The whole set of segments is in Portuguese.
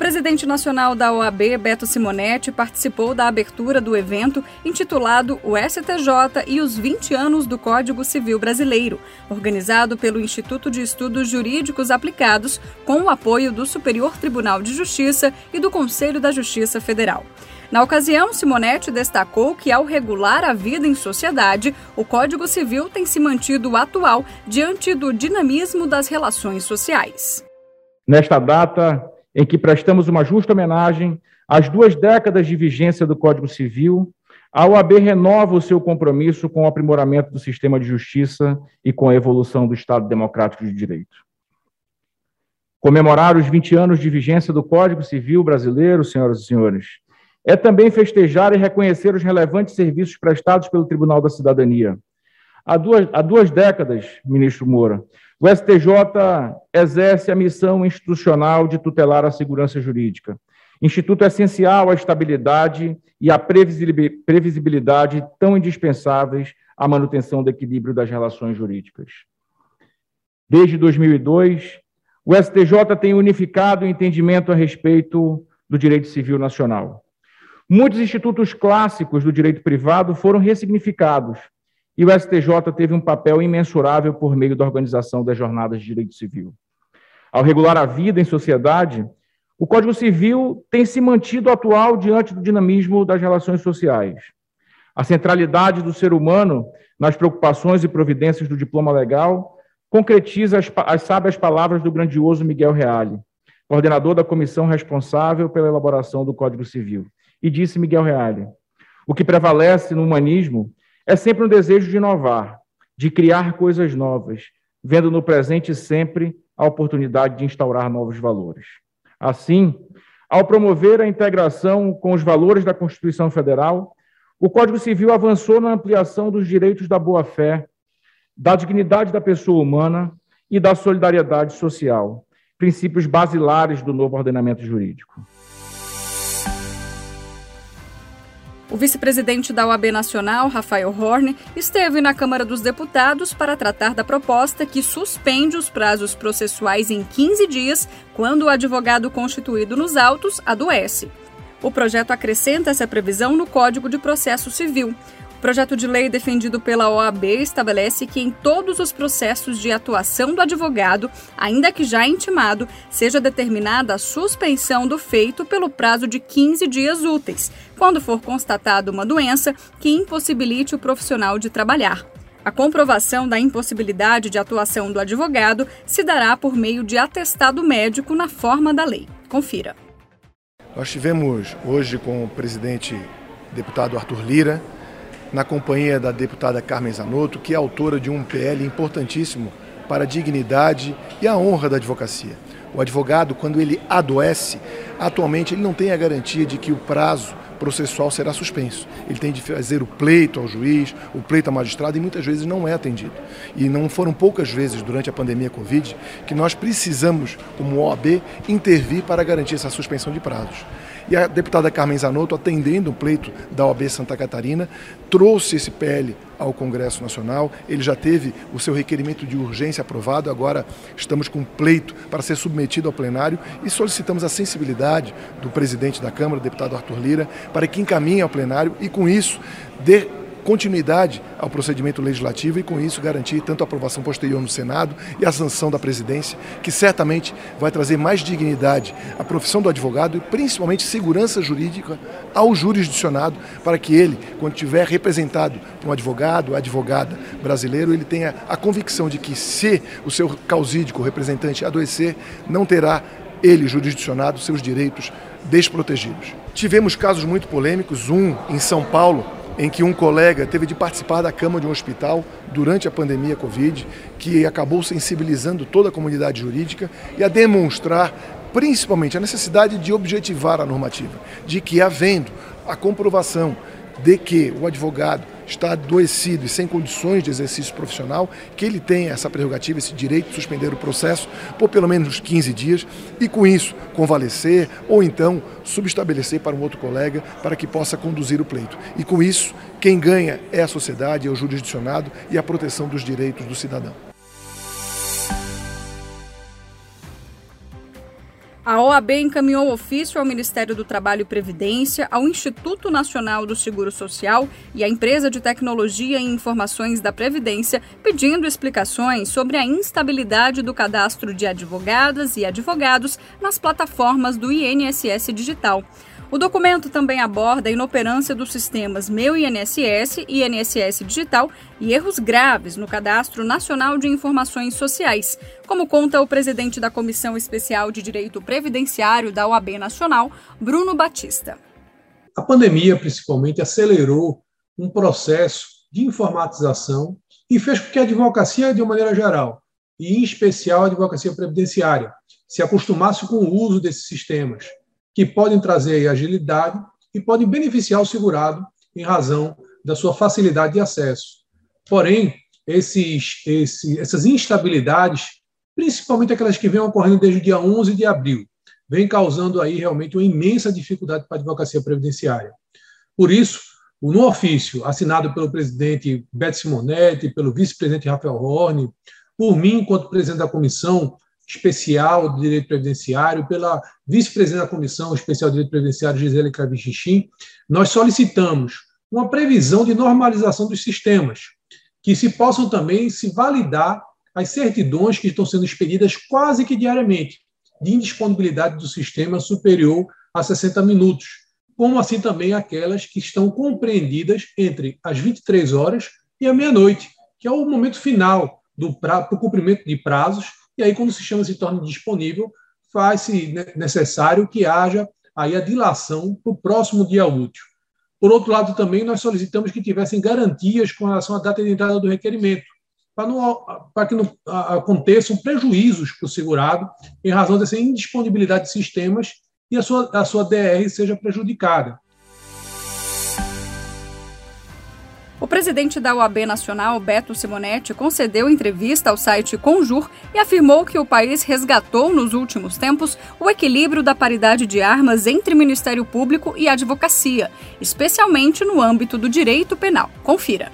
Presidente nacional da OAB, Beto Simonetti, participou da abertura do evento intitulado O STJ e os 20 anos do Código Civil Brasileiro, organizado pelo Instituto de Estudos Jurídicos Aplicados, com o apoio do Superior Tribunal de Justiça e do Conselho da Justiça Federal. Na ocasião, Simonetti destacou que, ao regular a vida em sociedade, o Código Civil tem se mantido atual diante do dinamismo das relações sociais. Nesta data, em que prestamos uma justa homenagem às duas décadas de vigência do Código Civil, a OAB renova o seu compromisso com o aprimoramento do sistema de justiça e com a evolução do Estado Democrático de Direito. Comemorar os 20 anos de vigência do Código Civil brasileiro, senhoras e senhores, é também festejar e reconhecer os relevantes serviços prestados pelo Tribunal da Cidadania. Há duas, há duas décadas, ministro Moura, o STJ exerce a missão institucional de tutelar a segurança jurídica, instituto essencial à estabilidade e à previsibilidade tão indispensáveis à manutenção do equilíbrio das relações jurídicas. Desde 2002, o STJ tem unificado o entendimento a respeito do direito civil nacional. Muitos institutos clássicos do direito privado foram ressignificados e o STJ teve um papel imensurável por meio da organização das jornadas de direito civil. Ao regular a vida em sociedade, o Código Civil tem se mantido atual diante do dinamismo das relações sociais. A centralidade do ser humano nas preocupações e providências do diploma legal concretiza as, as sábias palavras do grandioso Miguel Reale, coordenador da comissão responsável pela elaboração do Código Civil. E disse Miguel Reale: o que prevalece no humanismo é sempre um desejo de inovar, de criar coisas novas, vendo no presente sempre a oportunidade de instaurar novos valores. Assim, ao promover a integração com os valores da Constituição Federal, o Código Civil avançou na ampliação dos direitos da boa-fé, da dignidade da pessoa humana e da solidariedade social, princípios basilares do novo ordenamento jurídico. O vice-presidente da OAB Nacional, Rafael Horne, esteve na Câmara dos Deputados para tratar da proposta que suspende os prazos processuais em 15 dias quando o advogado constituído nos autos adoece. O projeto acrescenta essa previsão no Código de Processo Civil. O projeto de lei defendido pela OAB estabelece que em todos os processos de atuação do advogado, ainda que já intimado, seja determinada a suspensão do feito pelo prazo de 15 dias úteis, quando for constatada uma doença que impossibilite o profissional de trabalhar. A comprovação da impossibilidade de atuação do advogado se dará por meio de atestado médico na forma da lei. Confira. Nós tivemos hoje com o presidente deputado Arthur Lira na companhia da deputada Carmen Zanotto, que é autora de um PL importantíssimo para a dignidade e a honra da advocacia. O advogado, quando ele adoece, atualmente ele não tem a garantia de que o prazo processual será suspenso. Ele tem de fazer o pleito ao juiz, o pleito ao magistrado e muitas vezes não é atendido. E não foram poucas vezes durante a pandemia Covid que nós precisamos, como OAB, intervir para garantir essa suspensão de prazos. E a deputada Carmen Zanotto, atendendo o pleito da OAB Santa Catarina, trouxe esse PL ao Congresso Nacional. Ele já teve o seu requerimento de urgência aprovado, agora estamos com pleito para ser submetido ao plenário e solicitamos a sensibilidade do presidente da Câmara, deputado Arthur Lira, para que encaminhe ao plenário e, com isso, dê continuidade ao procedimento legislativo e, com isso, garantir tanto a aprovação posterior no Senado e a sanção da presidência, que certamente vai trazer mais dignidade à profissão do advogado e, principalmente, segurança jurídica ao jurisdicionado, para que ele, quando tiver representado por um advogado, advogada brasileiro, ele tenha a convicção de que, se o seu causídico, representante, adoecer, não terá ele, jurisdicionado, seus direitos desprotegidos. Tivemos casos muito polêmicos, um em São Paulo, em que um colega teve de participar da cama de um hospital durante a pandemia Covid, que acabou sensibilizando toda a comunidade jurídica e a demonstrar principalmente a necessidade de objetivar a normativa, de que havendo a comprovação de que o advogado está adoecido e sem condições de exercício profissional, que ele tenha essa prerrogativa, esse direito de suspender o processo por pelo menos 15 dias e com isso convalescer ou então subestabelecer para um outro colega para que possa conduzir o pleito. E com isso, quem ganha é a sociedade, é o jurisdicionado e a proteção dos direitos do cidadão. A OAB encaminhou ofício ao Ministério do Trabalho e Previdência, ao Instituto Nacional do Seguro Social e à empresa de tecnologia e informações da Previdência, pedindo explicações sobre a instabilidade do cadastro de advogadas e advogados nas plataformas do INSS Digital. O documento também aborda a inoperância dos sistemas Meu INSS e INSS Digital e erros graves no Cadastro Nacional de Informações Sociais, como conta o presidente da Comissão Especial de Direito Previdenciário da OAB Nacional, Bruno Batista. A pandemia, principalmente, acelerou um processo de informatização e fez com que a advocacia, de uma maneira geral, e em especial a advocacia previdenciária, se acostumasse com o uso desses sistemas que podem trazer agilidade e podem beneficiar o segurado em razão da sua facilidade de acesso. Porém, esses, esse, essas instabilidades, principalmente aquelas que vêm ocorrendo desde o dia 11 de abril, vem causando aí realmente uma imensa dificuldade para a advocacia previdenciária. Por isso, no ofício assinado pelo presidente Beto Simonetti, pelo vice-presidente Rafael Horne, por mim, enquanto presidente da comissão, especial de direito previdenciário, pela vice-presidente da Comissão Especial de Direito Previdenciário, Gisele Cravichichin, nós solicitamos uma previsão de normalização dos sistemas, que se possam também se validar as certidões que estão sendo expedidas quase que diariamente, de indisponibilidade do sistema superior a 60 minutos, como assim também aquelas que estão compreendidas entre as 23 horas e a meia-noite, que é o momento final do, pra, do cumprimento de prazos e aí, quando o sistema se torna disponível, faz-se necessário que haja aí a dilação para o próximo dia útil. Por outro lado, também nós solicitamos que tivessem garantias com relação à data de entrada do requerimento, para, não, para que não aconteçam prejuízos para o segurado em razão dessa indisponibilidade de sistemas e a sua, a sua DR seja prejudicada. Presidente da OAB Nacional, Beto Simonetti, concedeu entrevista ao site Conjur e afirmou que o país resgatou nos últimos tempos o equilíbrio da paridade de armas entre Ministério Público e advocacia, especialmente no âmbito do direito penal. Confira.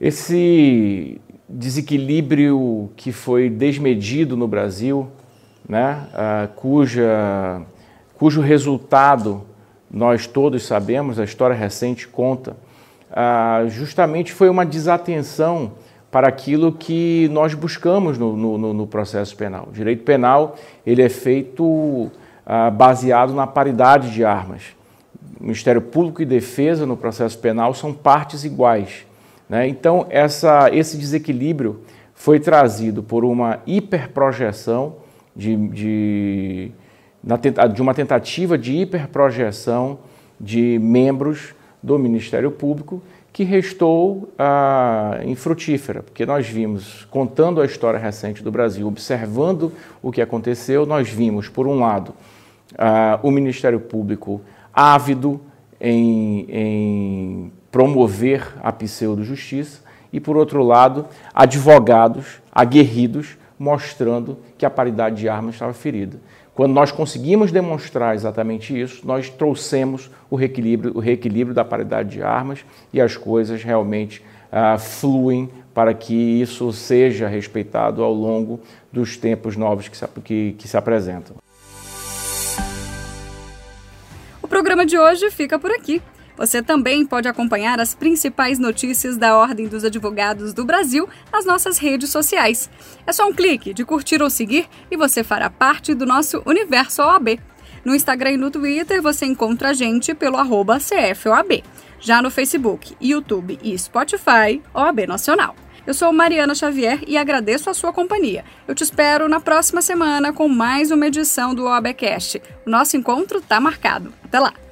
Esse desequilíbrio que foi desmedido no Brasil, né, cuja, cujo resultado nós todos sabemos, a história recente conta ah, justamente foi uma desatenção para aquilo que nós buscamos no, no, no processo penal. O direito penal ele é feito ah, baseado na paridade de armas. Ministério Público e Defesa no processo penal são partes iguais. Né? Então, essa, esse desequilíbrio foi trazido por uma hiperprojeção de, de, de uma tentativa de hiperprojeção de membros do Ministério Público, que restou ah, infrutífera, porque nós vimos, contando a história recente do Brasil, observando o que aconteceu, nós vimos, por um lado, ah, o Ministério Público ávido em, em promover a pseudo-justiça, e, por outro lado, advogados aguerridos mostrando que a paridade de armas estava ferida. Quando nós conseguimos demonstrar exatamente isso, nós trouxemos o reequilíbrio, o reequilíbrio da paridade de armas e as coisas realmente ah, fluem para que isso seja respeitado ao longo dos tempos novos que se, que, que se apresentam. O programa de hoje fica por aqui. Você também pode acompanhar as principais notícias da Ordem dos Advogados do Brasil nas nossas redes sociais. É só um clique de curtir ou seguir e você fará parte do nosso universo OAB. No Instagram e no Twitter você encontra a gente pelo arroba CFOAB. Já no Facebook, YouTube e Spotify, OAB Nacional. Eu sou Mariana Xavier e agradeço a sua companhia. Eu te espero na próxima semana com mais uma edição do OABcast. O nosso encontro está marcado. Até lá!